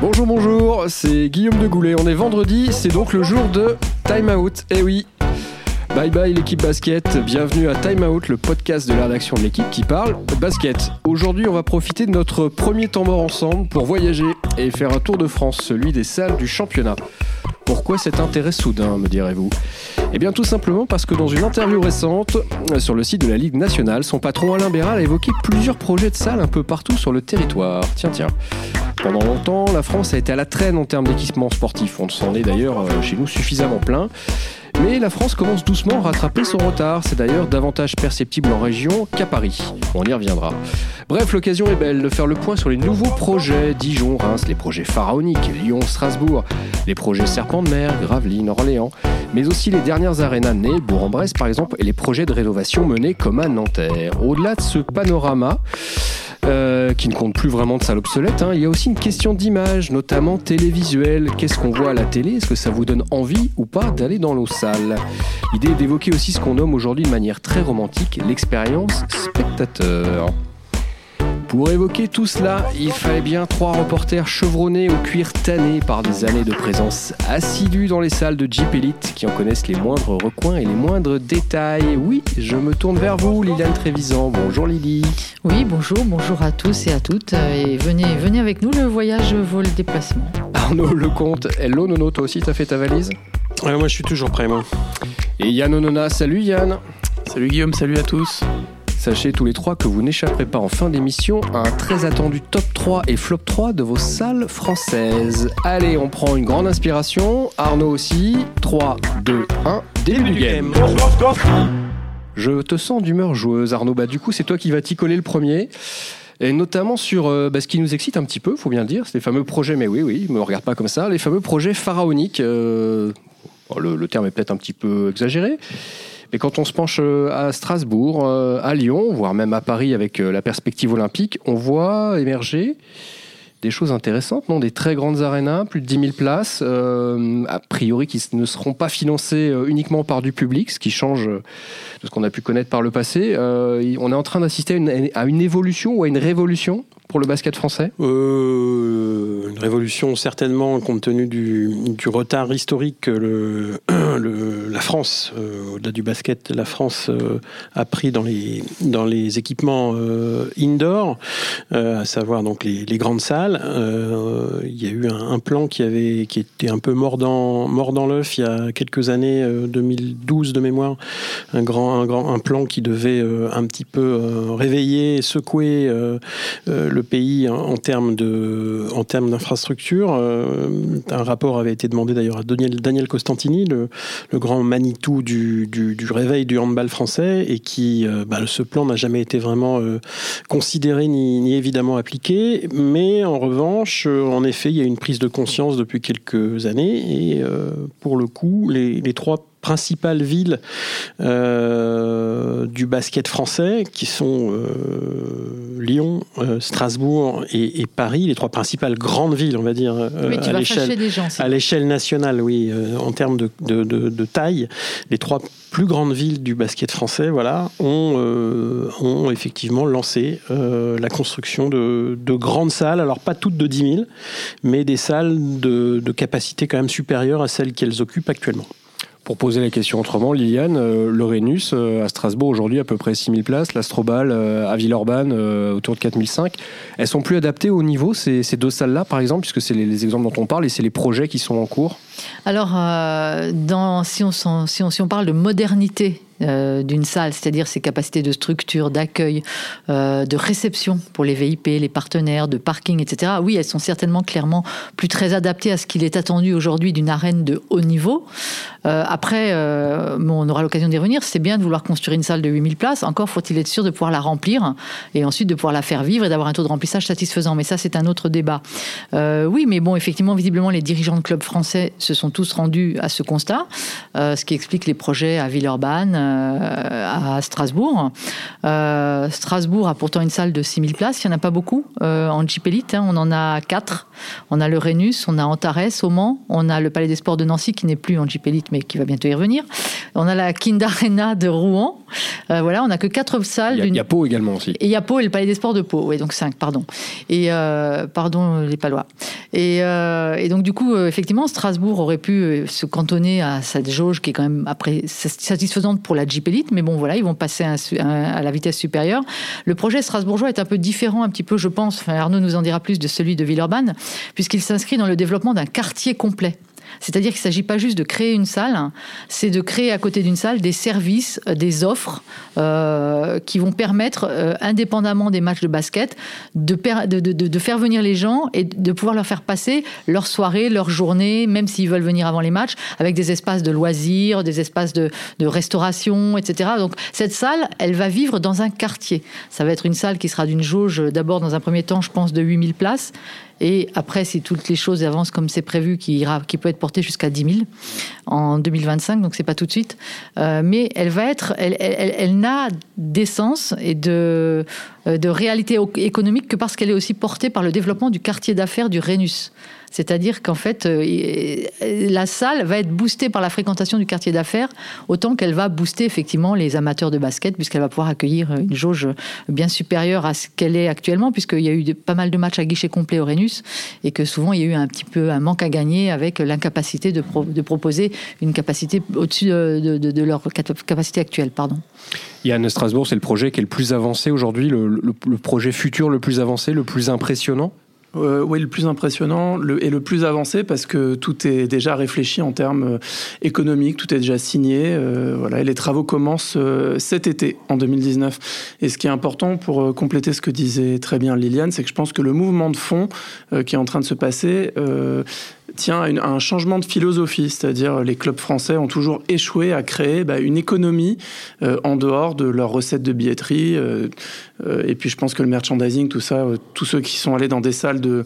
Bonjour, bonjour, c'est Guillaume de Goulet. On est vendredi, c'est donc le jour de Time Out. Eh oui, Bye bye l'équipe basket, bienvenue à Time Out, le podcast de la rédaction de l'équipe qui parle basket. Aujourd'hui, on va profiter de notre premier temps mort ensemble pour voyager et faire un tour de France, celui des salles du championnat. Pourquoi cet intérêt soudain, me direz-vous Eh bien tout simplement parce que dans une interview récente euh, sur le site de la Ligue nationale, son patron Alain Béral a évoqué plusieurs projets de salles un peu partout sur le territoire. Tiens, tiens. Pendant longtemps, la France a été à la traîne en termes d'équipements sportifs. On s'en est d'ailleurs euh, chez nous suffisamment plein. Mais la France commence doucement à rattraper son retard. C'est d'ailleurs davantage perceptible en région qu'à Paris. On y reviendra. Bref, l'occasion est belle de faire le point sur les nouveaux projets Dijon, Reims, les projets pharaoniques, Lyon, Strasbourg, les projets Serpent de Mer, Gravelines, Orléans, mais aussi les dernières arénas nées, Bourg-en-Bresse par exemple, et les projets de rénovation menés comme à Nanterre. Au-delà de ce panorama, euh, qui ne compte plus vraiment de salles obsolètes. Hein. Il y a aussi une question d'image, notamment télévisuelle. Qu'est-ce qu'on voit à la télé? Est-ce que ça vous donne envie ou pas d'aller dans nos salles L'idée est d'évoquer aussi ce qu'on nomme aujourd'hui de manière très romantique l'expérience spectateur. Pour évoquer tout cela, il fallait bien trois reporters chevronnés au cuir tanné par des années de présence assidue dans les salles de Jeep Elite qui en connaissent les moindres recoins et les moindres détails. Oui, je me tourne vers vous, Liliane Trévisan. Bonjour Lily. Oui, bonjour, bonjour à tous et à toutes. Et venez, venez avec nous, le voyage vaut le déplacement. Arnaud Lecomte, hello Nono, toi aussi t'as fait ta valise? Moi je suis toujours prêt moi. Et Yann Onona, salut Yann. Salut Guillaume, salut à tous. Sachez tous les trois que vous n'échapperez pas en fin d'émission à un très attendu top 3 et flop 3 de vos salles françaises. Allez, on prend une grande inspiration. Arnaud aussi. 3, 2, 1, début du game. Je te sens d'humeur joueuse, Arnaud. Bah, du coup, c'est toi qui vas t'y coller le premier. Et notamment sur euh, bah, ce qui nous excite un petit peu, faut bien le dire, c'est les fameux projets, mais oui, oui, me regarde pas comme ça, les fameux projets pharaoniques. Euh, le, le terme est peut-être un petit peu exagéré, mais quand on se penche euh, à Strasbourg, euh, à Lyon, voire même à Paris avec euh, la perspective olympique, on voit émerger des choses intéressantes, non? Des très grandes arénas, plus de 10 000 places, a priori qui ne seront pas financées uniquement par du public, ce qui change de ce qu'on a pu connaître par le passé. on est en train d'assister à, à une évolution ou à une révolution pour le basket français? Euh, Une révolution certainement compte tenu du, retard historique que la France, euh, au-delà du basket, la France euh, a pris dans les, dans les équipements indoor, à savoir donc les, grandes salles. il y a eu un, plan qui, avait, qui était un peu mort l'œuf il y a quelques années, 2012 de mémoire, un plan qui devait un petit peu réveiller, secouer le pays en, termes de, en termes Euh, un rapport avait été demandé d'ailleurs à Daniel, Costantini, le, grand Manitou du, réveil du handball français, et qui, euh, bah, ce plan n'a jamais été vraiment euh, considéré ni, ni, évidemment appliqué. Mais en revanche, en effet, il y a une prise de conscience depuis quelques années, et pour le coup, les, les trois principales villes euh, du basket français, qui sont euh, Lyon, euh, Strasbourg et, Paris, les trois principales grandes villes, on va dire, à l'échelle à l'échelle nationale, oui, en termes de, de, de, taille, les trois plus grandes villes du basket français, voilà, ont, ont effectivement lancé la construction de, grandes salles, alors pas toutes de 10 000, mais des salles de, de capacité quand même supérieure à celles qu'elles occupent actuellement. Pour poser la question autrement, Liliane, euh, le Rhenus euh, à Strasbourg aujourd'hui à peu près 6000 places, l'Astrobal euh, à Villeurbanne autour de 4005. Elles sont plus adaptées au niveau, ces, deux salles-là par exemple, puisque c'est les, exemples dont on parle et c'est les projets qui sont en cours? Alors, dans, si, on, si, on, si on parle de modernité euh, d'une salle, c'est-à-dire ses capacités de structure, d'accueil, euh, de réception pour les VIP, les partenaires, de parking, etc. Oui, elles sont certainement clairement plus très adaptées à ce qu'il est attendu aujourd'hui d'une arène de haut niveau. Euh, après, on aura l'occasion d'y revenir. C'est bien de vouloir construire une salle de 8000 places. Encore faut-il être sûr de pouvoir la remplir et ensuite de pouvoir la faire vivre et d'avoir un taux de remplissage satisfaisant. Mais ça, c'est un autre débat. oui, mais bon, effectivement, visiblement, les dirigeants de clubs français se sont tous rendus à ce constat, ce qui explique les projets à Villeurbanne à Strasbourg. Euh, Strasbourg a pourtant une salle de 6000 places. Il n'y en a pas beaucoup euh, en Jeep Elite. Hein. On en a quatre. On a le Rhenus, on a Antares au Mans, on a le Palais des Sports de Nancy qui n'est plus en Jeep Elite mais qui va bientôt y revenir. On a la Kind Arena de Rouen. Euh, voilà, on n'a que quatre salles. Il y, a Pau également aussi. Et il y a Pau et le Palais des Sports de Pau, oui, donc cinq, pardon. Et pardon les Palois. Et, et donc du coup, effectivement, Strasbourg aurait pu se cantonner à cette jauge qui est quand même après satisfaisante pour la Elite, mais bon voilà, ils vont passer à la vitesse supérieure. Le projet strasbourgeois est un peu différent, un petit peu, je pense. Enfin, Arnaud nous en dira plus de celui de Villeurbanne, puisqu'il s'inscrit dans le développement d'un quartier complet. C'est-à-dire qu'il ne s'agit pas juste de créer une salle, c'est de créer à côté d'une salle des services, euh, des offres euh, qui vont permettre, euh, indépendamment des matchs de basket, de, de, faire venir les gens et de pouvoir leur faire passer leur soirée, leur journée, même s'ils veulent venir avant les matchs, avec des espaces de loisirs, des espaces de, restauration, etc. Donc cette salle, elle va vivre dans un quartier. Ça va être une salle qui sera d'une jauge, d'abord dans un premier temps, je pense, de 8000 places et après, si toutes les choses avancent comme c'est prévu, qui, ira, qui peut être porté jusqu'à 10 000 en 2025, donc c'est pas tout de suite. Euh, mais elle va être, elle, elle, elle, n'a d'essence et de, euh, de réalité économique que parce qu'elle est aussi portée par le développement du quartier d'affaires du Rhenus. C'est-à-dire qu'en fait, euh, la salle va être boostée par la fréquentation du quartier d'affaires, autant qu'elle va booster effectivement les amateurs de basket, puisqu'elle va pouvoir accueillir une jauge bien supérieure à ce qu'elle est actuellement, puisqu'il y a eu pas mal de matchs à guichet complet au Rhenus, et que souvent il y a eu un petit peu un manque à gagner avec l'incapacité de, proposer une capacité au-dessus de, leur capacité actuelle. Pardon. Yann Strasbourg, c'est le projet qui est le plus avancé aujourd'hui, le projet futur le plus avancé, le plus impressionnant? Euh, oui, le plus impressionnant le, et le plus avancé parce que tout est déjà réfléchi en termes euh, économiques, tout est déjà signé. Euh, voilà, et les travaux commencent cet été, en 2019. Et ce qui est important pour compléter ce que disait très bien Liliane, c'est que je pense que le mouvement de fond qui est en train de se passer tient à, un changement de philosophie, c'est-à-dire les clubs français ont toujours échoué à créer bah, une économie euh, en dehors de leurs recettes de billetterie. Euh, euh, et puis je pense que le merchandising, tout ça, tous ceux qui sont allés dans des salles de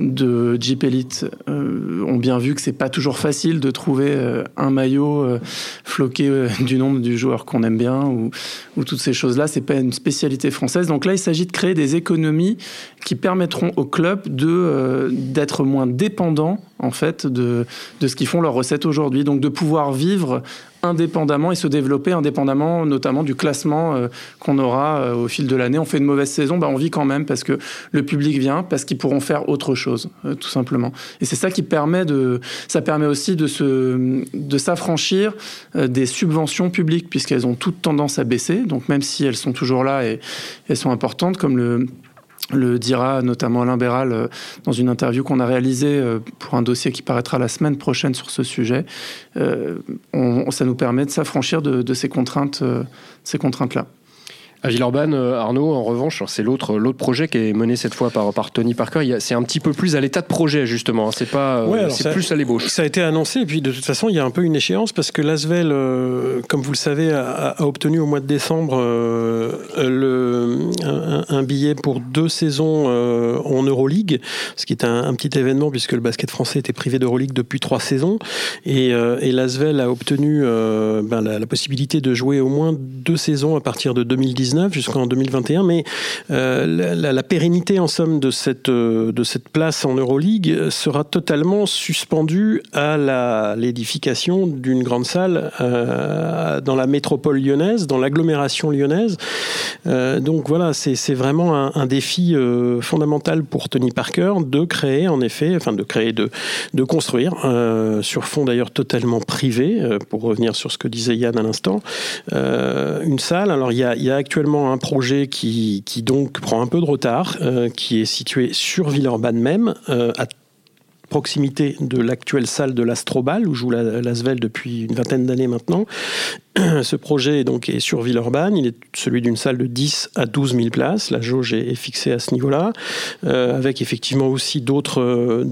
de Jeep Elite euh, ont bien vu que c'est pas toujours facile de trouver euh, un maillot euh, floqué du nombre du joueur qu'on aime bien ou, ou toutes ces choses-là. C'est pas une spécialité française. Donc là, il s'agit de créer des économies qui permettront aux clubs de d'être moins dépendants en fait de, de ce qu'ils font leurs recettes aujourd'hui. Donc de pouvoir vivre indépendamment et se développer indépendamment, notamment du classement euh, qu'on aura euh, au fil de l'année. On fait une mauvaise saison, bah on vit quand même parce que le public vient, parce qu'ils pourront faire autre chose, euh, tout simplement. Et c'est ça qui permet de, ça permet aussi de se, de s'affranchir des subventions publiques puisqu'elles ont toutes tendance à baisser. Donc même si elles sont toujours là et elles sont importantes, comme le le dira notamment Alain Béral euh, dans une interview qu'on a réalisée euh, pour un dossier qui paraîtra la semaine prochaine sur ce sujet. Euh, ça nous permet de s'affranchir de, ces contraintes, ces contraintes-là. À Villeurbanne, euh, Arnaud, en revanche, c'est l'autre l'autre projet qui est mené cette fois par, par Tony Parker. C'est un petit peu plus à l'état de projet justement. C'est pas, euh, c'est plus à l'ébauche. Ça a été annoncé et puis de toute façon, il y a un peu une échéance parce que l'Asvel, euh, comme vous le savez, a, obtenu au mois de décembre le, un, billet pour deux saisons en Euroleague, ce qui est un, petit événement puisque le basket français était privé d'Euroleague depuis trois saisons et, et l'Asvel a obtenu ben, la, la possibilité de jouer au moins deux saisons à partir de 2019 jusqu'en 2021, mais euh, la, pérennité en somme de cette, euh, de cette place en Euroleague sera totalement suspendue à l'édification d'une grande salle euh, dans la métropole lyonnaise, dans l'agglomération lyonnaise. donc voilà, c'est vraiment un, défi fondamental pour Tony Parker de créer, en effet, enfin de créer, de, de construire, sur fond d'ailleurs totalement privé, pour revenir sur ce que disait Yann à l'instant, une salle. Alors il y a, il y a actuellement un projet qui, donc prend un peu de retard, euh, qui est situé sur Villeurbanne même, euh, à proximité de l'actuelle salle de l'Astrobal, où joue l'Asvel depuis une vingtaine d'années maintenant, Ce projet est donc est sur Villeurbanne. Il est celui d'une salle de 10 à 12 000 places. La jauge est, fixée à ce niveau-là, euh, avec effectivement aussi d'autres euh,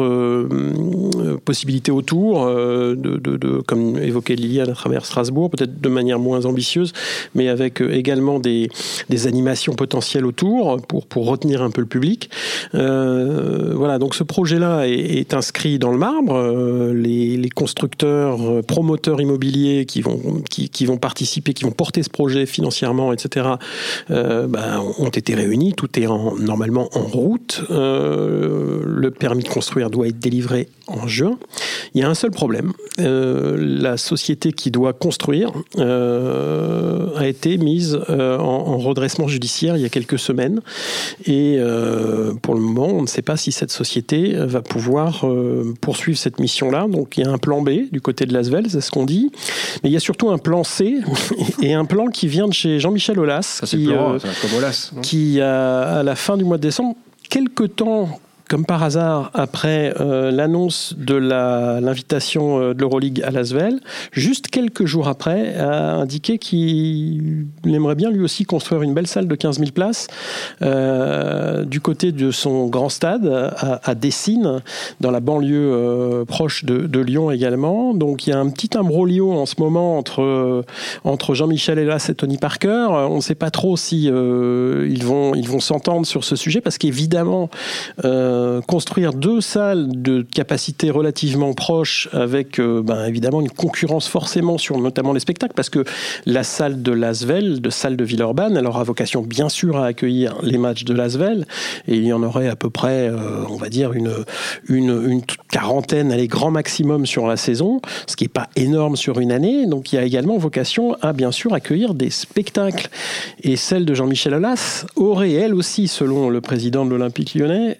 euh, possibilités autour, de, comme évoquait Liliane à travers Strasbourg, peut-être de manière moins ambitieuse, mais avec également des, des animations potentielles autour pour, pour retenir un peu le public. voilà, donc ce projet-là est, inscrit dans le marbre. Les constructeurs, promoteurs immobiliers qui vont qui, vont participer, qui vont porter ce projet financièrement, etc., euh, ben, ont été réunis. Tout est en, normalement en route. Euh, le permis de construire doit être délivré en juin. Il y a un seul problème. Euh, la société qui doit construire a été mise en, redressement judiciaire il y a quelques semaines. Et pour le moment, on ne sait pas si cette société va pouvoir poursuivre cette mission-là. Donc il y a un plan B du côté de Lasvel, c'est ce qu'on dit. Mais il y a surtout un plan C et un plan qui vient de chez Jean-Michel Aulas. qui, qui à la fin du mois de décembre, quelques temps comme par hasard, après euh, l'annonce de l'invitation euh, de l'Euroleague à Lasvel, juste quelques jours après, a indiqué qu'il aimerait bien lui aussi construire une belle salle de 15 000 places euh, du côté de son grand stade à, à Dessines, dans la banlieue proche de, Lyon également. Donc il y a un petit imbroglio en ce moment entre, entre Jean-Michel Hélas et Tony Parker. On ne sait pas trop si ils vont ils vont s'entendre sur ce sujet parce qu'évidemment construire deux salles de capacité relativement proche avec euh, ben, évidemment une concurrence forcément sur notamment les spectacles parce que la salle de Lasvel, de salle de Villeurbanne, elle aura vocation bien sûr à accueillir les matchs de Lasvel et il y en aurait à peu près, euh, on va dire, une, une, une quarantaine, allez, grand maximum sur la saison, ce qui n'est pas énorme sur une année. Donc il y a également vocation à bien sûr accueillir des spectacles. Et celle de Jean-Michel Aulas aurait elle aussi, selon le président de l'Olympique lyonnais,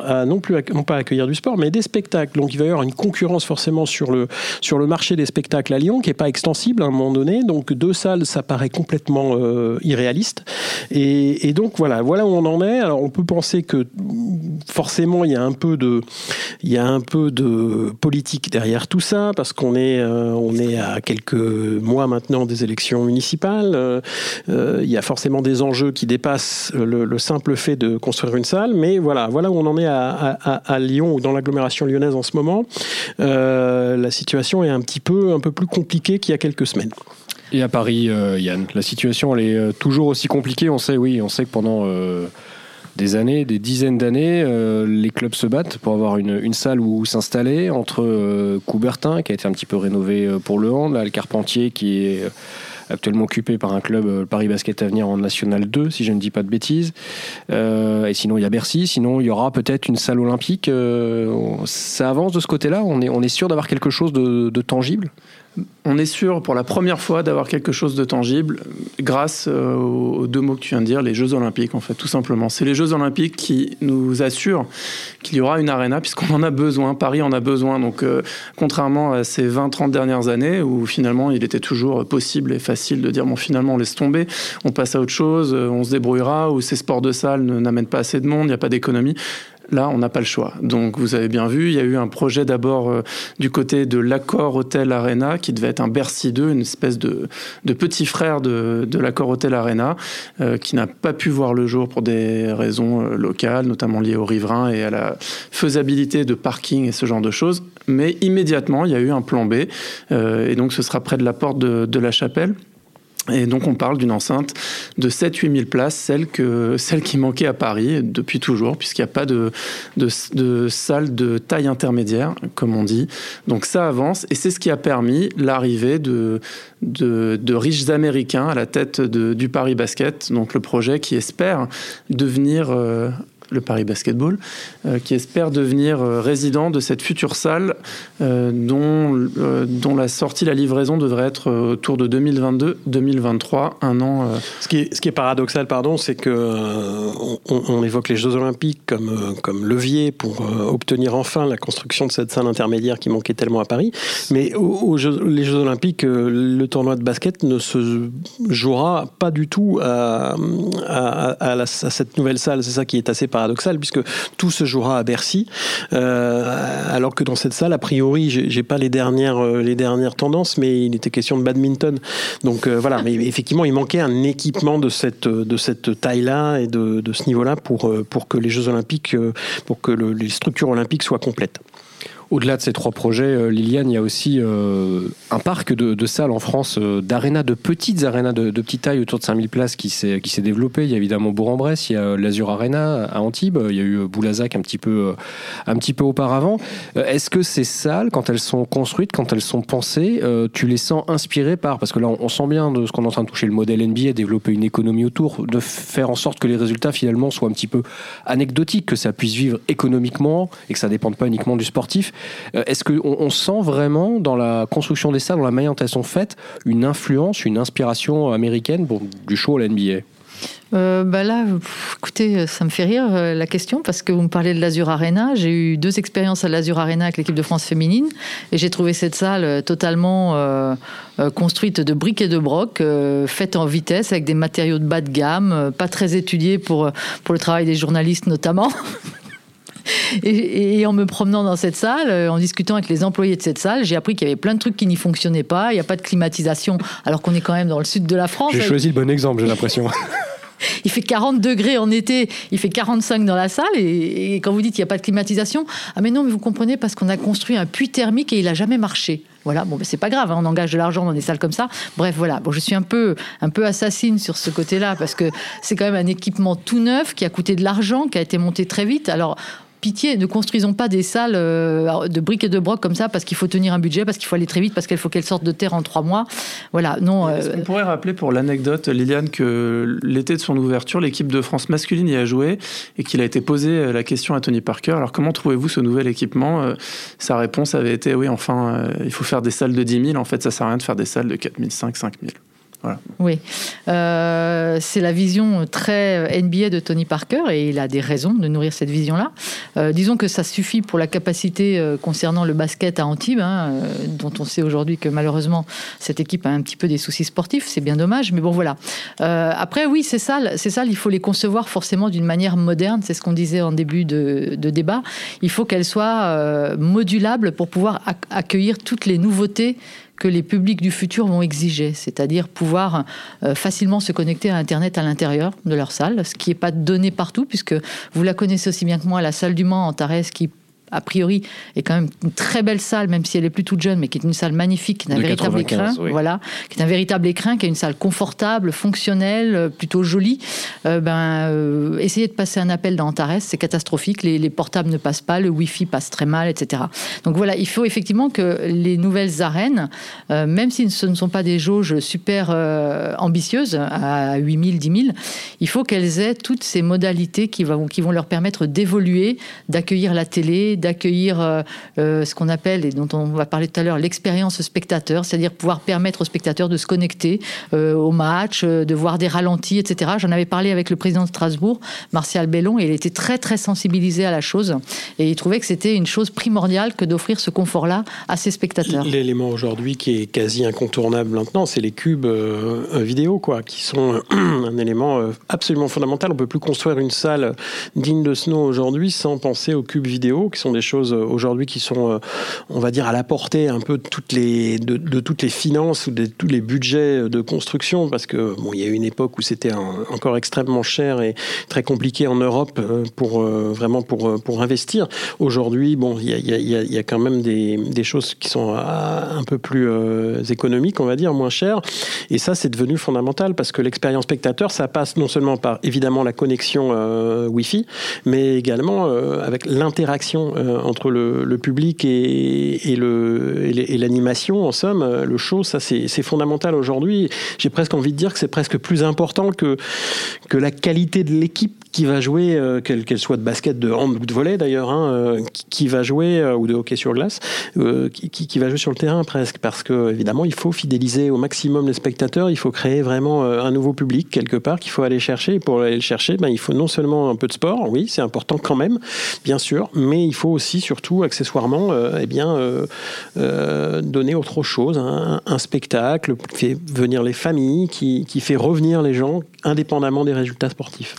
à non plus non pas accueillir du sport, mais des spectacles. Donc il va y avoir une concurrence forcément sur le sur le marché des spectacles à Lyon, qui est pas extensible à un moment donné. Donc deux salles, ça paraît complètement euh, irréaliste. Et, donc voilà, voilà où on en est. Alors on peut penser que forcément il y a un peu de il y a un peu de politique derrière tout ça, parce qu'on est euh, on est à quelques mois maintenant des élections municipales. Euh, il y a forcément des enjeux qui dépassent le, le simple fait de construire une salle, mais voilà où on en est à, Lyon ou dans l'agglomération lyonnaise en ce moment. Euh, la situation est un petit peu, un peu plus compliquée qu'il y a quelques semaines. Et à Paris, euh, Yann, la situation elle est euh, toujours aussi compliquée. On sait, oui, on sait que pendant des années, des dizaines d'années, les clubs se battent pour avoir une, salle où s'installer entre Coubertin, qui a été un petit peu rénové pour le hand, le Carpentier, qui est actuellement occupé par un club, euh, Paris Basket Avenir en National 2, si je ne dis pas de bêtises. Euh, et sinon, il y a Bercy. Sinon, il y aura peut-être une salle olympique. Euh, ça avance de ce côté-là? On est, on est sûr d'avoir quelque chose de, de tangible? On est sûr pour la première fois d'avoir quelque chose de tangible grâce euh, aux deux mots que tu viens de dire, les Jeux Olympiques en fait, tout simplement. C'est les Jeux Olympiques qui nous assurent qu'il y aura une arena puisqu'on en a besoin, Paris en a besoin. Donc euh, contrairement à ces 20-30 dernières années où finalement il était toujours possible et facile de dire bon finalement on laisse tomber, on passe à autre chose, euh, on se débrouillera, ou ces sports de salle n'amènent pas assez de monde, il n'y a pas d'économie. Là, on n'a pas le choix. Donc, vous avez bien vu, il y a eu un projet d'abord euh, du côté de l'accord Hotel Arena, qui devait être un Bercy 2, une espèce de, petit frère de, l'accord Hotel Arena, euh, qui n'a pas pu voir le jour pour des raisons euh, locales, notamment liées aux riverains et à la faisabilité de parking et ce genre de choses. Mais immédiatement, il y a eu un plan B, et donc ce sera près de la porte de la chapelle. Et donc on parle d'une enceinte de 7-8 000 places, celle, que, celle qui manquait à Paris depuis toujours, puisqu'il n'y a pas de, de, de, salle de taille intermédiaire, comme on dit. Donc ça avance, et c'est ce qui a permis l'arrivée de, de, de, riches Américains à la tête du Paris Basket, donc le projet qui espère devenir euh, le Paris Basketball, euh, qui espère devenir euh, résident de cette future salle euh, dont, dont la sortie, la livraison devrait être autour de 2022-2023, un an. Ce, qui est, paradoxal, pardon, c'est que on, évoque les Jeux Olympiques comme, comme levier pour obtenir enfin la construction de cette salle intermédiaire qui manquait tellement à Paris, mais aux, Jeux, les Jeux Olympiques, le tournoi de basket ne se jouera pas du tout à, à cette nouvelle salle. C'est ça qui est assez paradoxal paradoxal puisque tout se jouera à Bercy, euh, alors que dans cette salle, a priori, j'ai pas les dernières euh, les dernières tendances, mais il était question de badminton. Donc euh, voilà, mais effectivement, il manquait un équipement de cette taille-là et de, de ce niveau-là pour pour que les Jeux Olympiques, pour que les structures olympiques soient complètes. Au-delà de ces trois projets, euh, Liliane, il y a aussi euh, un parc de, salles en France, euh, d'arénas, de petites arénas de, petite taille autour de 5000 places qui s'est, développé. Il y a évidemment Bourg-en-Bresse, il y a l'Azur Arena à Antibes, il y a eu Boulazac un petit peu, un petit peu auparavant. Est-ce que ces salles, quand elles sont construites, quand elles sont pensées, tu les sens inspirées par, parce que là on sent bien de ce qu'on est en train de toucher le modèle NBA, développer une économie autour, de faire en sorte que les résultats finalement soient un petit peu anecdotiques, que ça puisse vivre économiquement et que ça ne dépende pas uniquement du sportif. Est-ce qu'on on sent vraiment dans la construction des salles, dans la manière dont elles sont faites, une influence, une inspiration américaine bon, du show à l'NBA euh, bah là, écoutez, ça me fait rire euh, la question parce que vous me parlez de l'Azur Arena. J'ai eu deux expériences à l'Azur Arena avec l'équipe de France féminine et j'ai trouvé cette salle euh, totalement euh, construite de briques et de brocs, faite en vitesse avec des matériaux de bas de gamme, pas très étudiés pour, pour le travail des journalistes notamment. Et, en me promenant dans cette salle, en discutant avec les employés de cette salle, j'ai appris qu'il y avait plein de trucs qui n'y fonctionnaient pas. Il n'y a pas de climatisation, alors qu'on est quand même dans le sud de la France. J'ai choisi le bon exemple, j'ai l'impression. il fait 40 degrés en été, il fait 45 dans la salle, et, quand vous dites qu'il n'y a pas de climatisation, ah mais non, mais vous comprenez, parce qu'on a construit un puits thermique et il n'a jamais marché. Voilà, bon, c'est pas grave, hein, on engage de l'argent dans des salles comme ça. Bref, voilà. Bon, je suis un peu, un peu assassine sur ce côté-là parce que c'est quand même un équipement tout neuf qui a coûté de l'argent, qui a été monté très vite. Alors, pitié, ne construisons pas des salles euh, de briques et de broc comme ça parce qu'il faut tenir un budget, parce qu'il faut aller très vite, parce qu'il faut qu'elles sortent de terre en trois mois. Voilà, non. Euh... On pourrait rappeler pour l'anecdote, Liliane, que l'été de son ouverture, l'équipe de France masculine y a joué et qu'il a été posé euh, la question à Tony Parker. Alors, comment trouvez-vous ce nouvel équipement euh, Sa réponse avait été oui, enfin, il faut faire des salles de 10 000. En fait, ça sert à rien de faire des salles de 4 500, 5 000. Oui, euh, c'est la vision très NBA de Tony Parker et il a des raisons de nourrir cette vision-là. Euh, disons que ça suffit pour la capacité euh, concernant le basket à Antibes, hein, dont on sait aujourd'hui que malheureusement cette équipe a un petit peu des soucis sportifs, c'est bien dommage, mais bon voilà. après, oui, c'est ça, c'est ça, il faut les concevoir forcément d'une manière moderne, c'est ce qu'on disait en début de, de débat. Il faut qu'elles soient modulables pour pouvoir accueillir toutes les nouveautés que les publics du futur vont exiger, c'est-à-dire pouvoir euh, facilement se connecter à Internet à l'intérieur de leur salle, ce qui n'est pas donné partout, puisque vous la connaissez aussi bien que moi, la salle du Mans en Tarès qui a priori, est quand même une très belle salle, même si elle est plus toute jeune, mais qui est une salle magnifique, qui est un véritable écrin, voilà, qui est un véritable écrin, qui est une salle confortable, fonctionnelle, euh, plutôt jolie. Euh, ben, euh, essayez de passer un appel dans Antares, c'est catastrophique. Les, portables ne passent pas, le Wi-Fi passe très mal, etc. Donc voilà, il faut effectivement que les nouvelles arènes, même si ce ne sont pas des jauges super ambitieuses à 8000, 10 000, il faut qu'elles aient toutes ces modalités qui vont, qui vont leur permettre d'évoluer, d'accueillir la télé, d'accueillir euh, euh, ce qu'on appelle, et dont on va parler tout à l'heure, l'expérience spectateur, c'est-à-dire pouvoir permettre aux spectateurs de se connecter euh, au match, de voir des ralentis, etc. J'en avais parlé avec le président de Strasbourg, Martial Bellon, et il était très très sensibilisé à la chose, et il trouvait que c'était une chose primordiale que d'offrir ce confort-là à ses spectateurs. L'élément aujourd'hui qui est quasi incontournable maintenant, c'est les cubes vidéo, quoi, qui sont un élément absolument fondamental. On peut plus construire une salle digne de nom aujourd'hui sans penser aux cubes vidéo, qui sont des choses euh, aujourd'hui qui sont, euh, on va dire, à la portée un peu de toutes les, de, toutes les finances ou de tous les budgets de construction, parce que bon, il y a eu une époque où c'était encore extrêmement cher et très compliqué en Europe euh, pour vraiment pour, pour investir. Aujourd'hui, bon, il y a, y, a, y a, quand même des, des, choses qui sont un peu plus économiques, on va dire, moins chères. Et ça, c'est devenu fondamental parce que l'expérience spectateur, ça passe non seulement par évidemment la connexion Wi-Fi, mais également avec l'interaction euh, entre le, public et, et l'animation. En somme, le show, ça c'est fondamental aujourd'hui. J'ai presque envie de dire que c'est presque plus important que, que la qualité de l'équipe qui va jouer, euh, qu'elle soit de basket, de hand ou de volley d'ailleurs, hein, euh, qui, va jouer, ou de hockey sur glace, qui, qui, va jouer sur le terrain presque, parce que évidemment il faut fidéliser au maximum les spectateurs, il faut créer vraiment un nouveau public quelque part qu'il faut aller chercher. Et pour aller le chercher, ben, il faut non seulement un peu de sport, oui, c'est important quand même, bien sûr, mais il faut aussi, surtout, accessoirement, euh, eh bien, euh, euh, donner autre chose, hein. un, spectacle qui fait venir les familles, qui, qui fait revenir les gens, indépendamment des résultats sportifs.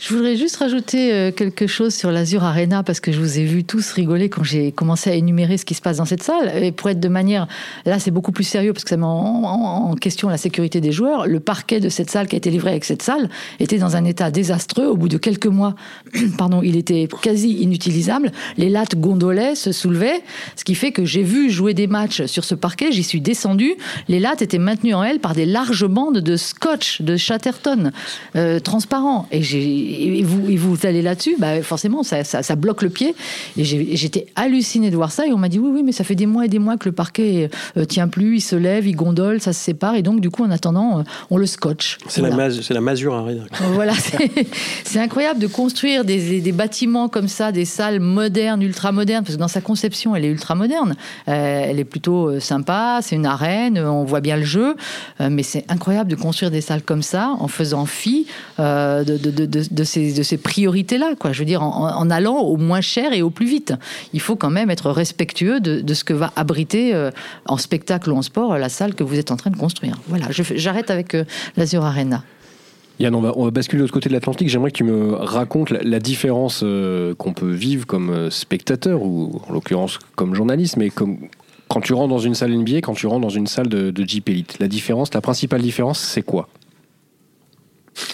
Je voudrais juste rajouter euh, quelque chose sur l'Azur Arena parce que je vous ai vu tous rigoler quand j'ai commencé à énumérer ce qui se passe dans cette salle. Et pour être de manière, là c'est beaucoup plus sérieux parce que ça met en, question la sécurité des joueurs. Le parquet de cette salle qui a été livré avec cette salle était dans un état désastreux. Au bout de quelques mois, pardon, il était quasi inutilisable. Les lattes gondolaient, se soulevaient, ce qui fait que j'ai vu jouer des matchs sur ce parquet. J'y suis descendu. Les lattes étaient maintenues en L par des larges bandes de scotch de Chatterton euh, transparent. Et j'ai et, vous, vous allez là-dessus, bah, forcément, ça, ça, bloque le pied. Et j'étais hallucinée de voir ça. Et on m'a dit, oui, oui, mais ça fait des mois et des mois que le parquet euh, tient plus, il se lève, il gondole, ça se sépare. Et donc, du coup, en attendant, euh, on le scotche. C'est la, la masure à rien. Voilà, c'est incroyable de construire des, des, bâtiments comme ça, des salles modernes, ultra modernes, parce que dans sa conception, elle est ultra moderne. Euh, elle est plutôt sympa, c'est une arène, on voit bien le jeu. mais c'est incroyable de construire des salles comme ça en faisant fi de, de, de, de, ces, de ces priorités-là. Quoi. Je veux dire, en, allant au moins cher et au plus vite. Il faut quand même être respectueux de, ce que va abriter en spectacle ou en sport la salle que vous êtes en train de construire. Voilà, j'arrête avec euh, l'Azur Arena. Yann, on va, on va, basculer de l'autre côté de l'Atlantique. J'aimerais que tu me racontes la, différence euh, qu'on peut vivre comme euh, spectateur, ou en l'occurrence comme journaliste, mais comme, quand tu rentres dans une salle NBA, quand tu rentres dans une salle de, de Jeep Elite. La différence, la principale différence, c'est quoi?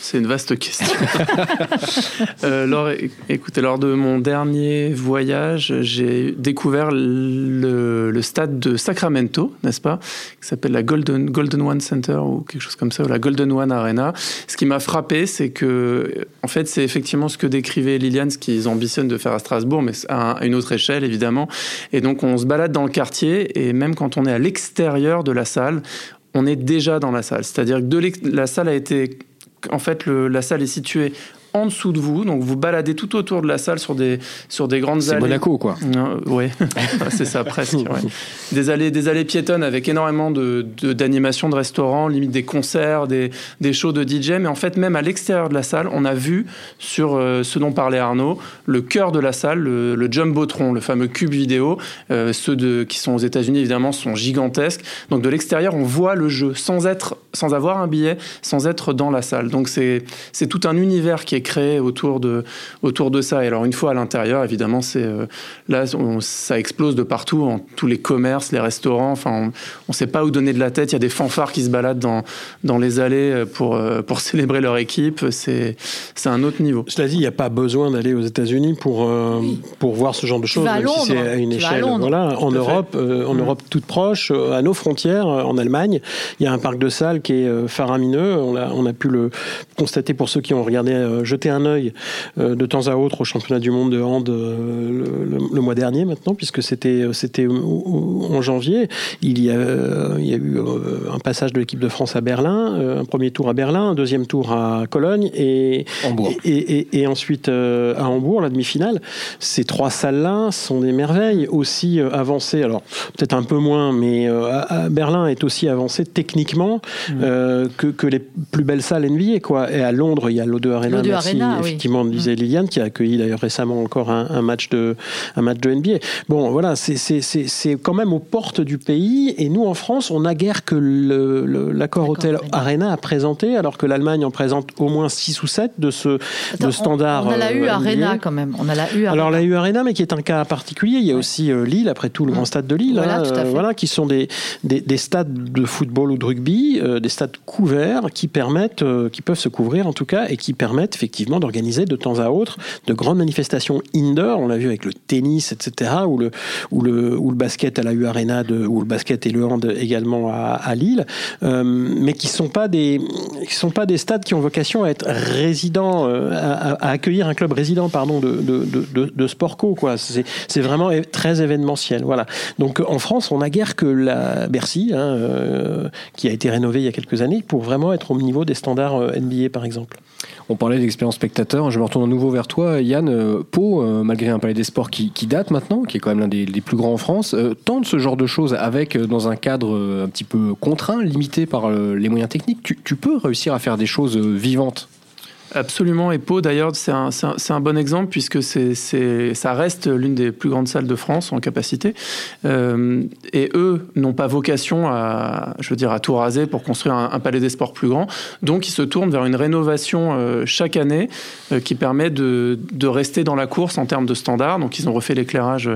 C'est une vaste question. euh, écoutez, lors de mon dernier voyage, j'ai découvert le, stade de Sacramento, n'est-ce pas, qui s'appelle la Golden, Golden One Center ou quelque chose comme ça, ou la Golden One Arena. Ce qui m'a frappé, c'est que, en fait, c'est effectivement ce que décrivait Liliane, ce qu'ils ambitionnent de faire à Strasbourg, mais à une autre échelle, évidemment. Et donc, on se balade dans le quartier, et même quand on est à l'extérieur de la salle, on est déjà dans la salle. C'est-à-dire que la salle a été en fait, la salle est située en dessous de vous. Donc vous baladez tout autour de la salle sur des, sur des grandes allées. C'est Monaco, quoi. oui, c'est ça, presque. Des, allées, des allées piétonnes avec énormément d'animations de, de, restaurants, limite des concerts, des, des, shows de DJ. Mais en fait, même à l'extérieur de la salle, on a vu sur euh, ce dont parlait Arnaud, le cœur de la salle, le, le Jumbotron, le fameux cube vidéo. Euh, ceux de, qui sont aux États-Unis, évidemment, sont gigantesques. Donc de l'extérieur, on voit le jeu sans, être, sans avoir un billet, sans être dans la salle. Donc c'est tout un univers qui est créé autour de, autour de ça. Et alors, une fois à l'intérieur, évidemment, c'est euh, là, ça explose de partout, en tous les commerces, les restaurants. Enfin, on ne sait pas où donner de la tête. Il y a des fanfares qui se baladent dans, dans les allées pour, euh, pour célébrer leur équipe. C'est un autre niveau. Cela dit, il n'y a pas besoin d'aller aux États-Unis pour, euh, pour voir ce genre de choses, même si c'est à une échelle. voilà, en Europe, en mm. Europe toute proche, à nos frontières, en Allemagne, il y a un parc de salles qui est faramineux. On a, on a pu le constater pour ceux qui ont regardé jeter un œil euh, de temps à autre au championnat du monde de hand euh, le, mois dernier maintenant, puisque c'était c'était en janvier. Il y a, il y a eu euh, un passage de l'équipe de France à Berlin, un premier tour à Berlin, un deuxième tour à Cologne et, et, et, ensuite à Hambourg, la demi-finale. Ces trois salles-là sont des merveilles, aussi avancées, alors peut-être un peu moins, mais à Berlin est aussi avancé techniquement mmh. que, que les plus belles salles NBA. Quoi. Et à Londres, il y a l'O2 Arena, Arena effectivement, disait mm. Liliane, qui a accueilli d'ailleurs récemment encore un, match de, un match de NBA. Bon, voilà, c'est quand même aux portes du pays. Et nous, en France, on n'a guère que l'accord Hôtel Arena à présenter, alors que l'Allemagne en présente au moins 6 ou 7 de ce de standard. On, a la U euh, Arena quand même. On a la U Alors la U Arena, mais qui est un cas particulier. Il y a aussi euh, Lille, après tout, le grand mm. stade de Lille. Voilà, hein, voilà qui sont des, des, stades de football ou de rugby, euh, des stades couverts qui permettent, qui peuvent se couvrir en tout cas, et qui permettent effectivement d'organiser de temps à autre de grandes manifestations indoor. On l'a vu avec le tennis, etc., ou le, ou le, ou le basket à la U Arena, ou le basket et le hand également à, Lille, euh, mais qui sont sont pas des stades qui ont vocation à être résidents, euh, à, accueillir un club résident, pardon, de, de, de, de quoi. C'est vraiment très événementiel. Voilà. Donc en France, on n'a guère que la Bercy, hein, euh, qui a été rénovée il y a quelques années, pour vraiment être au niveau des standards NBA, par exemple. On parlait d'expérience spectateur. Je me retourne à nouveau vers toi, Yann. Euh, Pau, euh, malgré un palais des sports qui, date maintenant, qui est quand même l'un des, plus grands en France, euh, tente ce genre de choses avec, dans un cadre un petit peu contraint, limité par les moyens techniques. tu peux réussir à faire des choses vivantes Absolument, et Pau d'ailleurs c'est un, bon exemple puisque ça reste l'une des plus grandes salles de France en capacité. Euh, et eux n'ont pas vocation à, je veux dire, à tout raser pour construire un, palais des sports plus grand. Donc ils se tournent vers une rénovation euh, chaque année euh, qui permet de, de, rester dans la course en termes de standards. Donc ils ont refait l'éclairage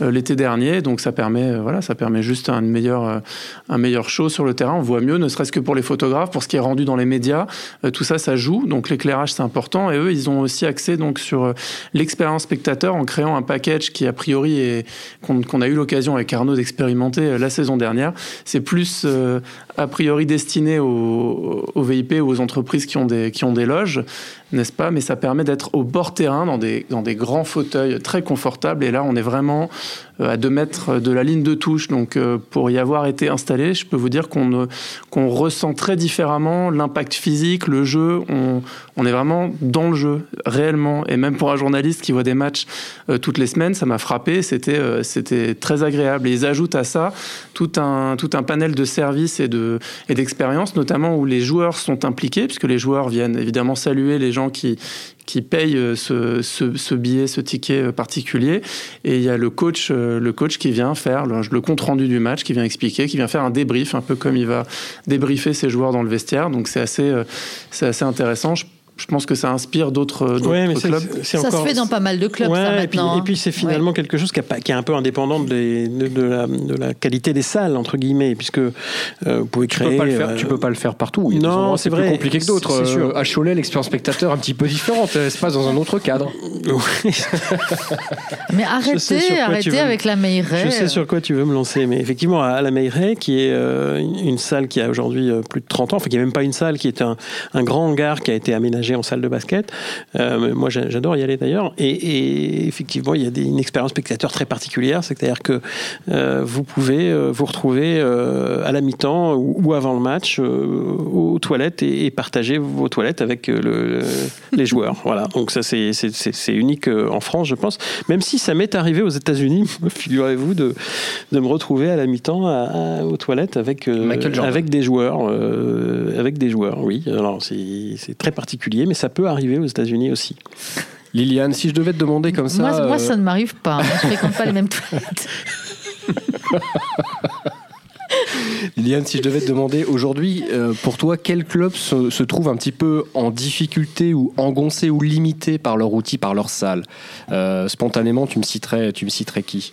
l'été dernier, donc ça permet, voilà, ça permet juste un meilleur, un meilleur show sur le terrain. On voit mieux, ne serait-ce que pour les photographes, pour ce qui est rendu dans les médias, tout ça, ça joue. Donc l'éclairage c'est important. Et eux, ils ont aussi accès donc sur euh, l'expérience spectateur en créant un package qui, a priori, est, qu'on, a eu l'occasion avec Arnaud d'expérimenter euh, la saison dernière. C'est plus, euh, a priori, destiné aux, aux VIP ou aux entreprises qui ont des, qui ont des loges, n'est-ce pas Mais ça permet d'être au bord terrain, dans des, dans des grands fauteuils très confortables. Et là, on est vraiment euh, à deux mètres de la ligne de touche. Donc, euh, pour y avoir été installé, je peux vous dire qu'on qu'on ressent très différemment l'impact physique, le jeu. On, on, est vraiment dans le jeu, réellement. Et même pour un journaliste qui voit des matchs euh, toutes les semaines, ça m'a frappé. C'était c'était très agréable. Et ils ajoutent à ça tout un, tout un panel de services et d'expériences, et notamment où les joueurs sont impliqués, puisque les joueurs viennent évidemment saluer les gens qui, qui euh, ce, billet, ce ticket euh, particulier. Et il y a le coach, euh, le coach qui vient faire le, compte rendu du match, qui vient expliquer, qui vient faire un débrief, un peu comme il va débriefer ses joueurs dans le vestiaire. Donc c'est assez, assez intéressant. Je je pense que ça inspire d'autres clubs. ça se fait dans pas mal de clubs, ça, et puis, et puis c'est finalement quelque chose qui, qui, est un peu indépendant de, de, la, de, la, qualité des salles, entre guillemets, puisque euh, vous pouvez créer... Tu peux pas le faire, euh, tu peux pas le faire partout. non, c'est vrai. plus compliqué que d'autres. Euh, à Cholet, l'expérience spectateur un petit peu différente, elle se passe dans un autre cadre. mais arrêtez, arrêtez avec la Meilleray. Je sais sur quoi tu veux me lancer, mais effectivement, à la Meilleray, qui est une salle qui a aujourd'hui plus de 30 ans, enfin qui n'est même pas une salle, qui est un, un grand hangar qui a été aménagé en salle de basket. Euh, moi, j'adore y aller d'ailleurs. Et, effectivement, il y a des, une expérience spectateur très particulière. C'est-à-dire que euh, vous pouvez euh, vous retrouver à la mi-temps ou, avant le match aux toilettes et, partager vos toilettes avec le, les joueurs. Voilà. Donc ça, c'est unique en France, je pense. Même si ça m'est arrivé aux États-Unis, figurez-vous, de, de me retrouver à la mi-temps aux toilettes avec, avec des joueurs. avec des joueurs, oui. Alors c'est très particulier mais ça peut arriver aux États-Unis aussi. Liliane, si je devais te demander comme ça. Moi, ça euh, ne m'arrive pas. Hein. Je ne fréquente pas les mêmes toilettes. Liliane, si je devais te demander aujourd'hui, euh, pour toi, quel club se, trouve un petit peu en difficulté ou engoncé ou limité par leur outil, par leur salle? Euh, Spontanément, tu me citerais, tu me citerais qui?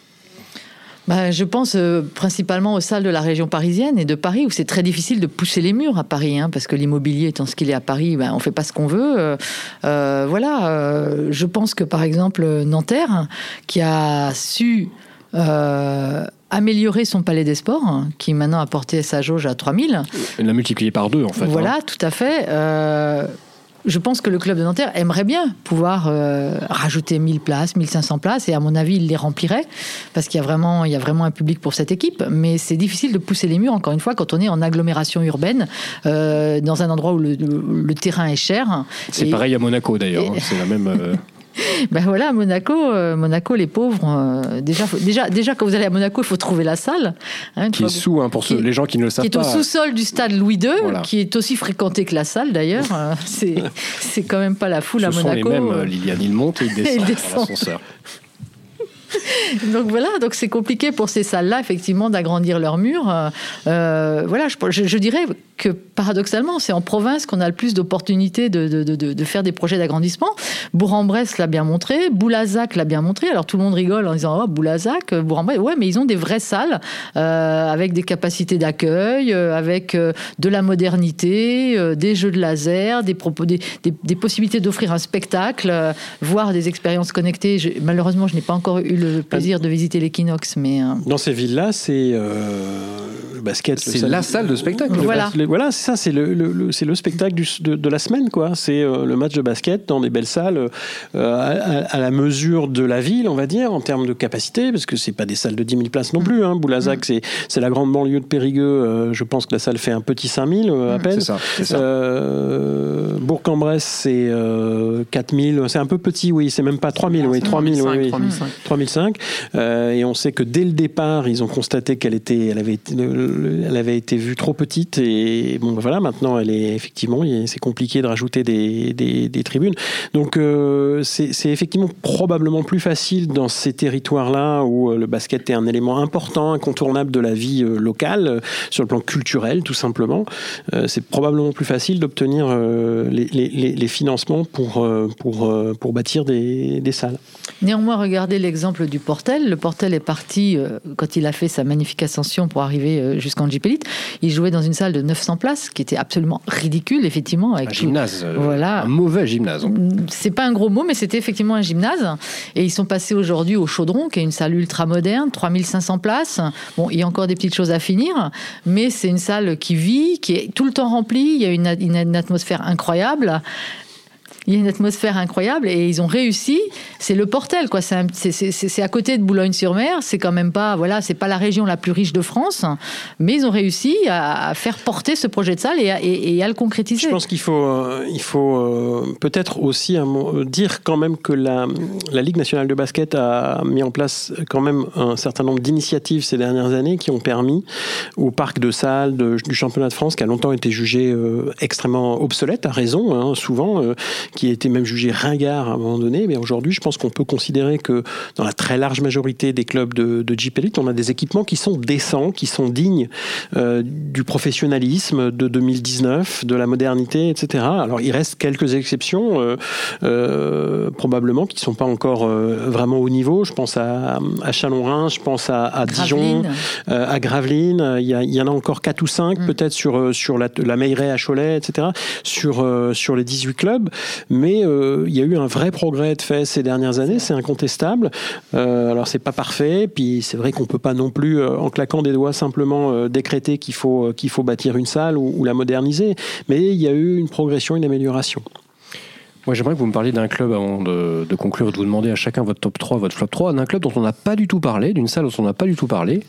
Bah, je pense euh, principalement aux salles de la région parisienne et de Paris, où c'est très difficile de pousser les murs à Paris, hein, parce que l'immobilier étant ce qu'il est à Paris, bah, on ne fait pas ce qu'on veut. Euh, euh, voilà, je pense que par exemple Nanterre, qui a su améliorer son palais des sports, hein, qui maintenant a porté sa jauge à 3000. Il l'a multiplié par deux, en fait. Voilà, hein. tout à fait je pense que le club de Nanterre aimerait bien pouvoir euh, rajouter 1000 places, 1500 places, et à mon avis, il les remplirait, parce qu'il y, a vraiment, il y a vraiment un public pour cette équipe. Mais c'est difficile de pousser les murs, encore une fois, quand on est en agglomération urbaine, euh, dans un endroit où le, terrain est cher. C'est pareil à Monaco, d'ailleurs. Hein. c'est la même... Euh, ben voilà, Monaco, euh, Monaco, les pauvres. Euh, déjà, déjà, déjà, quand vous allez à Monaco, il faut trouver la salle. Hein, qui est sous, hein, pour ceux, les gens qui ne le savent pas. Qui est au sous-sol du stade Louis II, qui est aussi fréquenté que la salle d'ailleurs. Euh, c'est, quand même pas la foule à Monaco. Sont les mêmes, Liliane, il monte et il descend, il descend. l'ascenseur. donc voilà, donc c'est compliqué pour ces salles-là, effectivement, d'agrandir leurs murs. Euh, voilà, je, dirais que paradoxalement, c'est en province qu'on a le plus d'opportunités de, faire des projets d'agrandissement. Bourg-en-Bresse l'a bien montré, Boulazac l'a bien montré. Alors tout le monde rigole en disant oh, Boulazac, Bourg-en-Bresse, ouais, mais ils ont des vraies salles euh, avec des capacités d'accueil, euh, avec euh, de la modernité, euh, des jeux de laser, des, possibilités d'offrir un spectacle, euh, voire des expériences connectées. Malheureusement, je n'ai pas encore eu le plaisir de visiter l'équinoxe. Mais euh, Dans ces villes-là, c'est euh, le basket. C'est la salle de spectacle. Voilà, voilà c'est ça, c'est le, le le spectacle du, de, de, la semaine. quoi. C'est euh, le match de basket dans des belles salles à, à, la mesure de la ville, on va dire, en termes de capacité, parce que c'est pas des salles de 10 000 places non plus. Hein. Boulazac, mm. c'est la grande banlieue de Périgueux. je pense que la salle fait un petit 5000 à mm. peine. C'est ça. Bourg-en-Bresse, c'est 4000. C'est un peu petit, oui. C'est même pas 3000. Oui, 3000. 3005. Euh, et on sait que dès le départ, ils ont constaté qu'elle était, elle avait, été, elle avait été vue trop petite. Et bon, ben voilà, maintenant, elle est effectivement, c'est compliqué de rajouter des, tribunes. Donc, euh, c'est effectivement probablement plus facile dans ces territoires-là où euh, le basket est un élément important, incontournable de la vie locale, sur le plan culturel, tout simplement. c'est probablement plus facile d'obtenir les, financements pour, pour, pour bâtir des salles. Néanmoins, regardez l'exemple du Portel. Le Portel est parti, euh, quand il a fait sa magnifique ascension pour arriver euh, jusqu'en Jeep Elite, il jouait dans une salle de 900 places, qui était absolument ridicule, effectivement. Avec un gymnase. voilà. Un mauvais gymnase. C'est pas un gros mot, mais c'était effectivement un gymnase. Et ils sont passés aujourd'hui au Chaudron, qui est une salle ultra moderne, 3500 places. Bon, il y a encore des petites choses à finir, mais c'est une salle qui vit, qui est tout le temps remplie. Il y a une, une atmosphère incroyable il y a une atmosphère incroyable et ils ont réussi. C'est le Portel, quoi. C'est à côté de Boulogne-sur-Mer. C'est quand même pas, voilà, c'est pas la région la plus riche de France, mais ils ont réussi à, faire porter ce projet de salle et à, le concrétiser. Je pense qu'il faut, euh, il faut euh, peut-être aussi dire quand même que la, Ligue nationale de basket a mis en place quand même un certain nombre d'initiatives ces dernières années qui ont permis au parc de salles du championnat de France, qui a longtemps été jugé euh, extrêmement obsolète, à raison, hein, souvent, qui a été même jugé ringard à un moment donné. Mais aujourd'hui, je pense qu'on peut considérer que dans la très large majorité des clubs de, de Jeep Elite, on a des équipements qui sont décents, qui sont dignes euh, du professionnalisme de 2019, de la modernité, etc. Alors, il reste quelques exceptions, euh, euh, probablement, qui ne sont pas encore vraiment au niveau. Je pense à, à Chalon-Rhin, je pense à, Dijon, à Gravelines. Il y, en a encore 4 ou 5, mm. peut-être sur, sur la, la Meilleray à Cholet, etc. Sur, sur les 18 clubs mais euh, il y a eu un vrai progrès de fait ces dernières années, c'est incontestable. Euh, alors c'est pas parfait, puis c'est vrai qu'on peut pas non plus, euh, en claquant des doigts, simplement décréter qu'il faut qu'il faut bâtir une salle ou, la moderniser, mais il y a eu une progression, une amélioration. Moi, j'aimerais que vous me parliez d'un club avant de, de, conclure de vous demander à chacun votre top 3, votre flop 3, d'un club dont on n'a pas du tout parlé, d'une salle dont on n'a pas du tout parlé,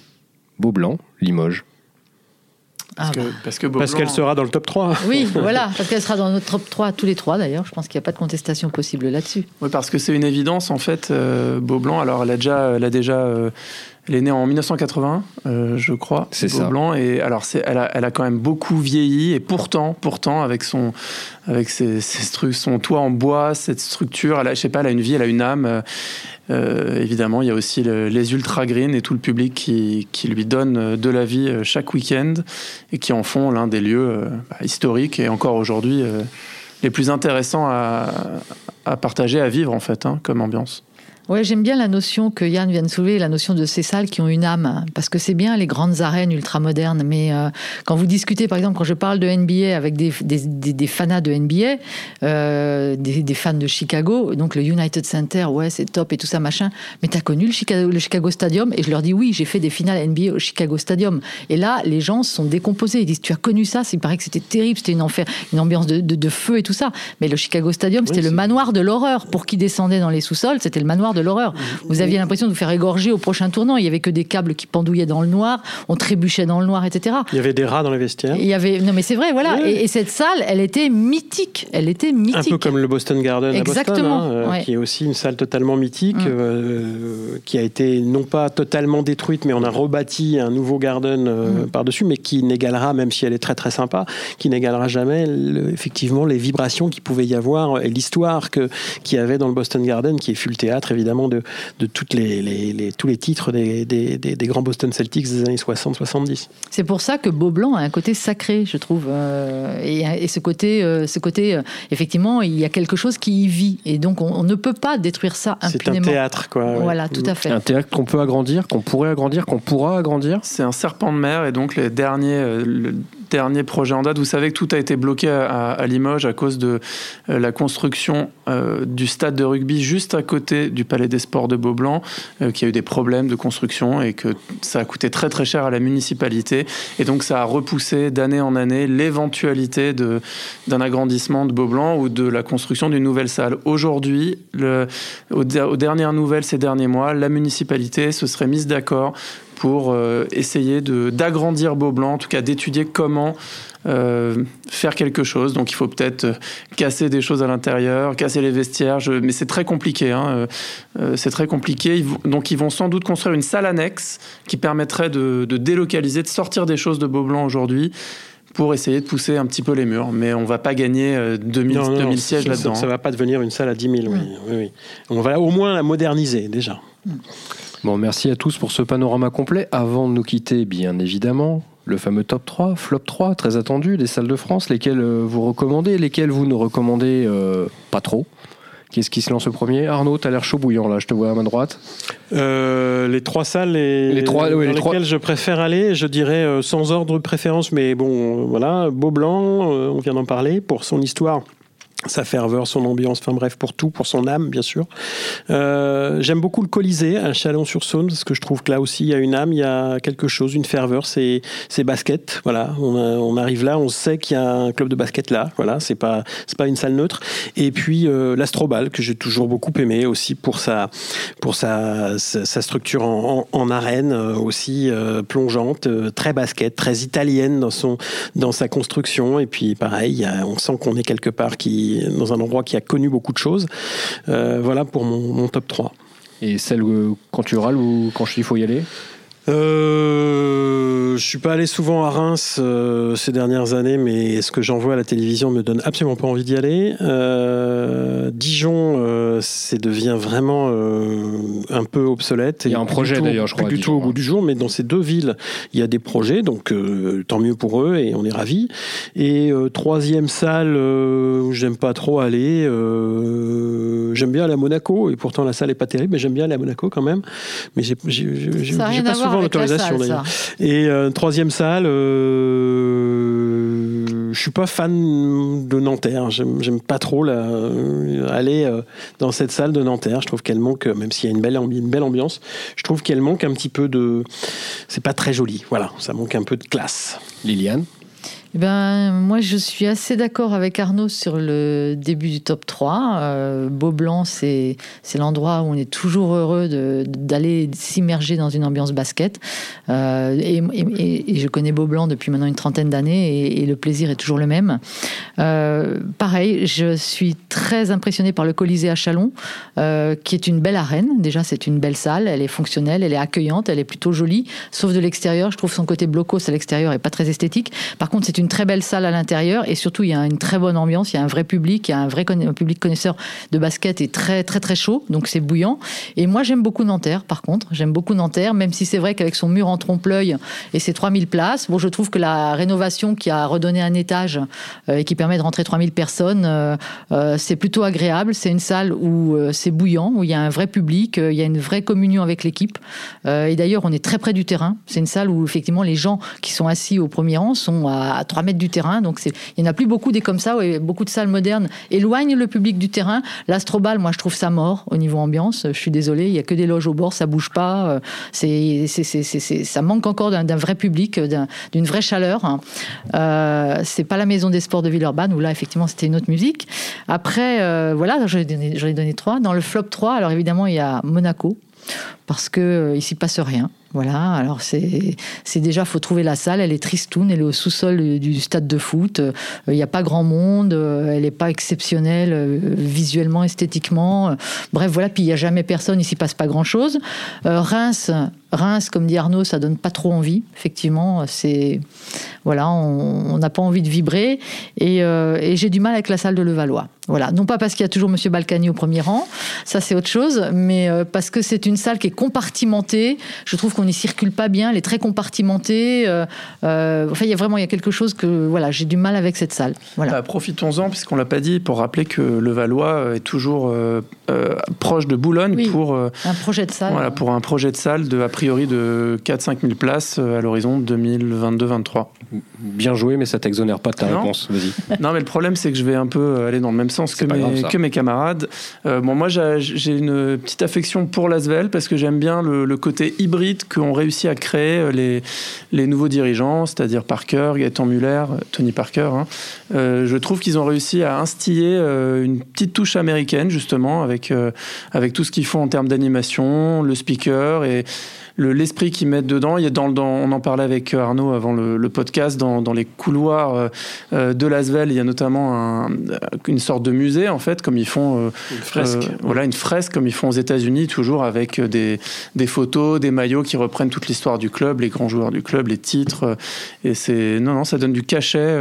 Beaublanc, Limoges. Ah bah. Parce qu'elle sera dans le top 3. Oui, voilà, parce qu'elle sera dans notre top 3, tous les trois d'ailleurs. Je pense qu'il n'y a pas de contestation possible là-dessus. Oui, parce que c'est une évidence en fait. Euh, Beaublanc, alors elle a déjà, elle a déjà euh, elle est née en 1980, euh, je crois. C'est ça. Blanc. Et alors, elle a, elle a, quand même beaucoup vieilli. Et pourtant, pourtant, avec son, avec ses, son toit en bois, cette structure, elle a, je sais pas, elle a une vie, elle a une âme. Euh, évidemment, il y a aussi les ultra green et tout le public qui, qui, lui donne de la vie euh, chaque week-end et qui en font l'un des lieux bah, historiques et encore aujourd'hui les plus intéressants à, à, partager, à vivre en fait, hein, comme ambiance. Ouais, j'aime bien la notion que Yann vient de soulever, la notion de ces salles qui ont une âme, parce que c'est bien les grandes arènes ultramodernes, mais euh, quand vous discutez, par exemple, quand je parle de NBA avec des, des, des, fanas de NBA, euh, des, fans de Chicago, donc le United Center, ouais, c'est top et tout ça, machin, mais t'as connu le Chicago, le Chicago Stadium Et je leur dis oui, j'ai fait des finales NBA au Chicago Stadium. Et là, les gens sont décomposés. Ils disent, tu as connu ça Il paraît que c'était terrible, c'était une, enfer, une ambiance de, de, feu et tout ça. Mais le Chicago Stadium, c'était le manoir de l'horreur. Pour qui descendait dans les sous-sols, c'était le manoir de l'horreur. Vous aviez l'impression de vous faire égorger au prochain tournant. Il y avait que des câbles qui pendouillaient dans le noir, on trébuchait dans le noir, etc. Il y avait des rats dans les vestiaires. Il y avait, non mais c'est vrai, voilà. Et, cette salle, elle était mythique. Elle était mythique. Un peu comme le Boston Garden Exactement, à Boston, hein, qui est aussi une salle totalement mythique, mm. euh, qui a été non pas totalement détruite, mais on a rebâti un nouveau garden euh, mm. par-dessus, mais qui n'égalera, même si elle est très très sympa, qui n'égalera jamais effectivement les vibrations qu'il pouvait y avoir et l'histoire qu'il y avait dans le Boston Garden, qui fut le théâtre évidemment de, de toutes les, tous les titres des, des, grands Boston Celtics des années 60-70. C'est pour ça que Beau Blanc a un côté sacré, je trouve. Euh, et, ce côté, euh, ce côté euh, effectivement, il y a quelque chose qui y vit. Et donc, on, ne peut pas détruire ça impunément. C'est un théâtre, quoi. Voilà, tout à fait. Un théâtre qu'on peut agrandir, qu'on pourrait agrandir, qu'on pourra agrandir. C'est un serpent de mer. Et donc, les derniers dernier projet en date. Vous savez que tout a été bloqué à, Limoges à cause de euh, la construction euh, du stade de rugby juste à côté du Palais des Sports de Beaublanc, euh, qui a eu des problèmes de construction et que ça a coûté très très cher à la municipalité. Et donc ça a repoussé d'année en année l'éventualité d'un agrandissement de Beaublanc ou de la construction d'une nouvelle salle. Aujourd'hui, aux, aux dernières nouvelles ces derniers mois, la municipalité se serait mise d'accord pour euh, essayer d'agrandir Beaublanc, en tout cas d'étudier comment euh, faire quelque chose. Donc il faut peut-être euh, casser des choses à l'intérieur, casser les vestiaires, mais c'est très compliqué. Hein. c'est très compliqué. donc ils vont sans doute construire une salle annexe qui permettrait de, délocaliser, de sortir des choses de Beaublanc aujourd'hui pour essayer de pousser un petit peu les murs. Mais on va pas gagner 2000, sièges là-dedans. Ça, ne va pas devenir une salle à 10 000, oui, oui, On va au moins la moderniser déjà. Bon, merci à tous pour ce panorama complet. Avant de nous quitter, bien évidemment, le fameux top 3, flop 3, très attendu des salles de France, lesquelles euh, vous recommandez, lesquelles vous ne recommandez euh, pas trop? Qu'est-ce qui se lance au premier? Arnaud, tu as l'air chaud bouillant là, je te vois à main droite. Euh, les trois salles les trois, dans lesquelles je préfère aller, je dirais sans ordre de préférence, mais bon, voilà, Beaublanc, on vient d'en parler, pour son histoire sa ferveur, son ambiance, enfin bref, pour tout, pour son âme, bien sûr. Euh, j'aime beaucoup le Colisée à Chalon-sur-Saône, parce que je trouve que là aussi, il y a une âme, il y a quelque chose, une ferveur, c'est, basket. Voilà, on, arrive là, on sait qu'il y a un club de basket là. Voilà, c'est pas, pas une salle neutre. Et puis euh, l'Astrobal, que j'ai toujours beaucoup aimé aussi pour sa, pour sa, structure en, en, arène, euh, aussi plongeante, très basket, très italienne dans, son, dans sa construction. Et puis pareil, on sent qu'on est quelque part qui dans un endroit qui a connu beaucoup de choses. Euh, voilà pour mon, top 3. Et celle quand tu râles ou quand je dis il faut y aller? Euh, je suis pas allé souvent à Reims euh, ces dernières années, mais ce que j'en vois à la télévision me donne absolument pas envie d'y aller. Euh, Dijon, euh, c'est devient vraiment un peu obsolète. Il y a un projet d'ailleurs, je crois. Plus du tout au goût du jour, mais dans ces deux villes, il y a des projets, donc tant mieux pour eux et on est ravis. Et troisième salle où j'aime pas trop aller, j'aime bien aller à Monaco et pourtant la salle est pas terrible, mais j'aime bien aller à Monaco quand même. Mais j'ai pas souvent l'autorisation d'ailleurs. Et euh, troisième salle, euh, je suis pas fan de Nanterre. J'aime pas trop la, euh, aller euh, dans cette salle de Nanterre. Je trouve qu'elle manque, même s'il y a une belle, une belle ambiance, je trouve qu'elle manque un petit peu de. C'est pas très joli. Voilà, ça manque un peu de classe. Liliane? Eh ben, moi, je suis assez d'accord avec Arnaud sur le début du top 3. Euh, Beaublanc, c'est, l'endroit où on est toujours heureux d'aller s'immerger dans une ambiance basket. Euh, et, je connais Beaublanc depuis maintenant une trentaine d'années et, le plaisir est toujours le même. Euh, pareil, je suis très impressionnée par le Colisée à Chalon, euh, qui est une belle arène. Déjà, c'est une belle salle, elle est fonctionnelle, elle est accueillante, elle est plutôt jolie, sauf de l'extérieur. Je trouve son côté blocos à l'extérieur est pas très esthétique. Par contre, c'est une très belle salle à l'intérieur et surtout il y a une très bonne ambiance, il y a un vrai public, il y a un vrai public connaisseur de basket et très très très chaud, donc c'est bouillant. Et moi j'aime beaucoup Nanterre par contre, j'aime beaucoup Nanterre, même si c'est vrai qu'avec son mur en trompe-l'œil et ses 3000 places, bon je trouve que la rénovation qui a redonné un étage euh, et qui permet de rentrer 3000 personnes, euh, euh, c'est plutôt agréable. C'est une salle où c'est bouillant, où il y a un vrai public, il y a une vraie communion avec l'équipe. et d'ailleurs on est très près du terrain. C'est une salle où effectivement les gens qui sont assis au premier rang sont à 3 mètres du terrain. Donc il n'y en a plus beaucoup des comme ça. beaucoup de salles modernes éloignent le public du terrain. L'Astrobal, moi, je trouve ça mort au niveau ambiance. Je suis désolée, il y a que des loges au bord, ça bouge pas. Euh, c'est, ça manque encore d'un, vrai public, d'une vraie chaleur. Hein. Euh, c'est pas la maison des sports de Villeurbanne où là, effectivement, c'était une autre musique. Après, euh, voilà, j'en ai, donné, ai trois. Dans le flop 3, alors évidemment, il y a Monaco parce que euh, s'y passe rien. Voilà, alors c'est déjà faut trouver la salle, elle est tristoune, elle est au sous-sol du stade de foot. Euh, il n'y a pas grand monde, euh, elle n'est pas exceptionnelle visuellement, esthétiquement. Bref, voilà, puis il n'y a jamais personne, il s'y passe pas grand-chose. Reims, Reims, comme dit Arnaud, ça donne pas trop envie. Effectivement, c'est voilà, on n'a pas envie de vibrer et, et j'ai du mal avec la salle de Levallois. Voilà, non pas parce qu'il y a toujours Monsieur Balkany au premier rang, ça c'est autre chose, mais parce que c'est une salle qui est compartimentée. Je trouve qu'on n'y circule pas bien, elle est très compartimentée. Euh, euh, enfin, il y a vraiment il y a quelque chose que voilà, j'ai du mal avec cette salle. Voilà. Bah, profitons-en, puisqu'on l'a pas dit, pour rappeler que le Valois est toujours euh, proche de Boulogne pour un projet de salle. Voilà, pour un projet de salle de a priori de 4-5 000 places à l'horizon 2022-23. Bien joué, mais ça t'exonère pas de ta réponse. Vas-y. Non, mais le problème c'est que je vais un peu aller dans le même sens que mes, que mes, camarades. bon, moi j'ai une petite affection pour l'Asvel parce que j'aime bien le, côté hybride qu'ont réussi à créer euh, les, les nouveaux dirigeants, c'est-à-dire Parker, Gaëtan Muller, euh, Tony Parker. Hein. Euh, je trouve qu'ils ont réussi à instiller une petite touche américaine, justement, avec, avec tout ce qu'ils font en termes d'animation, le speaker et l'esprit qu'ils mettent dedans. Il y a dans, on en parlait avec Arnaud avant le, podcast, dans, dans, les couloirs euh, euh, de Lasvel, il y a notamment un, une sorte de musée, en fait, comme ils font. Euh, une fresque. voilà, une fresque, comme ils font aux États-Unis, toujours avec des, des, photos, des maillots qui reprennent toute l'histoire du club, les grands joueurs du club, les titres. Et c'est. Non, non, ça donne du cachet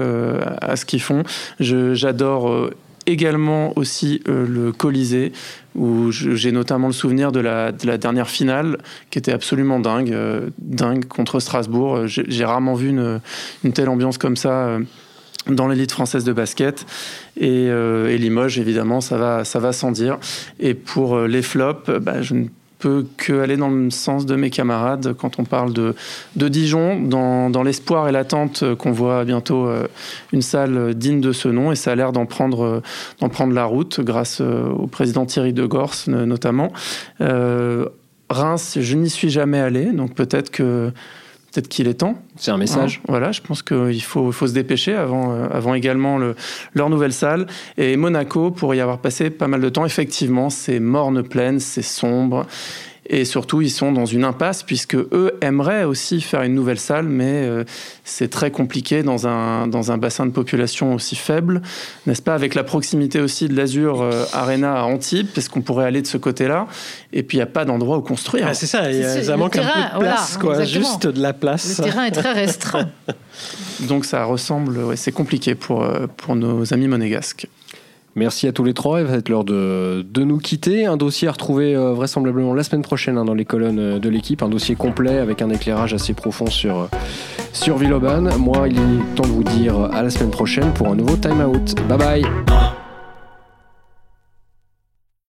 à ce qu'ils font. J'adore également aussi le Colisée où j'ai notamment le souvenir de la, de la, dernière finale qui était absolument dingue, euh, dingue contre Strasbourg. J'ai rarement vu une, telle ambiance comme ça. Euh, dans l'élite française de basket. Et, Limoges, évidemment, ça va, ça va sans dire. Et pour les flops, bah, je ne peut qu'aller dans le sens de mes camarades quand on parle de, de Dijon, dans, dans l'espoir et l'attente qu'on voit bientôt euh, une salle digne de ce nom, et ça a l'air d'en prendre, d'en prendre la route grâce euh, au président Thierry de Gors notamment. Euh, Reims, je n'y suis jamais allé, donc peut-être que peut-être qu'il est temps. C'est un message. Hein, voilà, je pense qu'il faut, faut se dépêcher avant, avant également le, leur nouvelle salle. Et Monaco, pour y avoir passé pas mal de temps, effectivement, c'est morne pleine, c'est sombre. Et surtout, ils sont dans une impasse puisque eux aimeraient aussi faire une nouvelle salle, mais euh, c'est très compliqué dans un, dans un bassin de population aussi faible, n'est-ce pas? Avec la proximité aussi de l'Azur euh, Arena à Antibes, parce qu'on pourrait aller de ce côté-là. Et puis, il n'y a pas d'endroit où construire. Ah, c'est ça, ça manque un peu de place, quoi, juste de la place. Le terrain est très restreint. Donc, ça ressemble, ouais, c'est compliqué pour, euh, pour nos amis monégasques. Merci à tous les trois. Il va être l'heure de, de, nous quitter. Un dossier à retrouver euh, vraisemblablement la semaine prochaine hein, dans les colonnes euh, de l'équipe. Un dossier complet avec un éclairage assez profond sur, euh, sur Villeurbanne. Moi, il est temps de vous dire à la semaine prochaine pour un nouveau Time Out. Bye bye